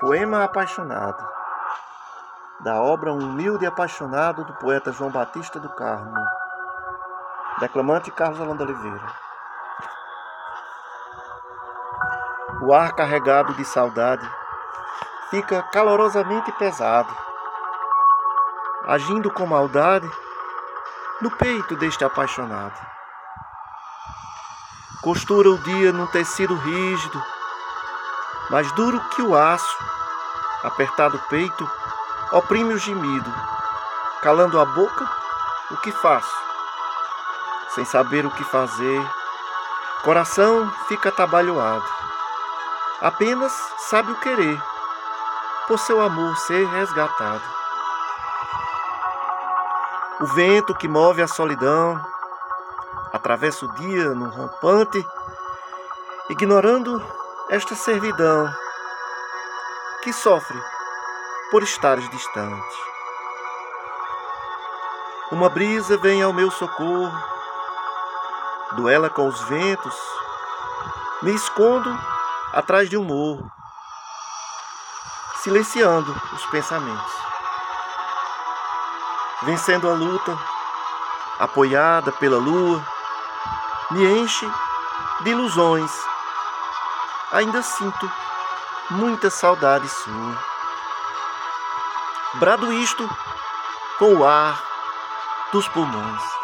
Poema Apaixonado, da obra Um Humilde Apaixonado do poeta João Batista do Carmo, declamante Carlos Alando Oliveira. O ar carregado de saudade fica calorosamente pesado, agindo com maldade no peito deste apaixonado. Costura o dia num tecido rígido, mais duro que o aço, apertado o peito, oprime o gemido, calando a boca, o que faço? Sem saber o que fazer, coração fica atabalhoado. Apenas sabe o querer, por seu amor ser resgatado. O vento que move a solidão atravessa o dia num rompante, ignorando esta servidão que sofre por estares distante. Uma brisa vem ao meu socorro, duela com os ventos, me escondo atrás de um morro, silenciando os pensamentos. Vencendo a luta, apoiada pela lua, me enche de ilusões ainda sinto muita saudade sua. Brado isto com o ar dos pulmões.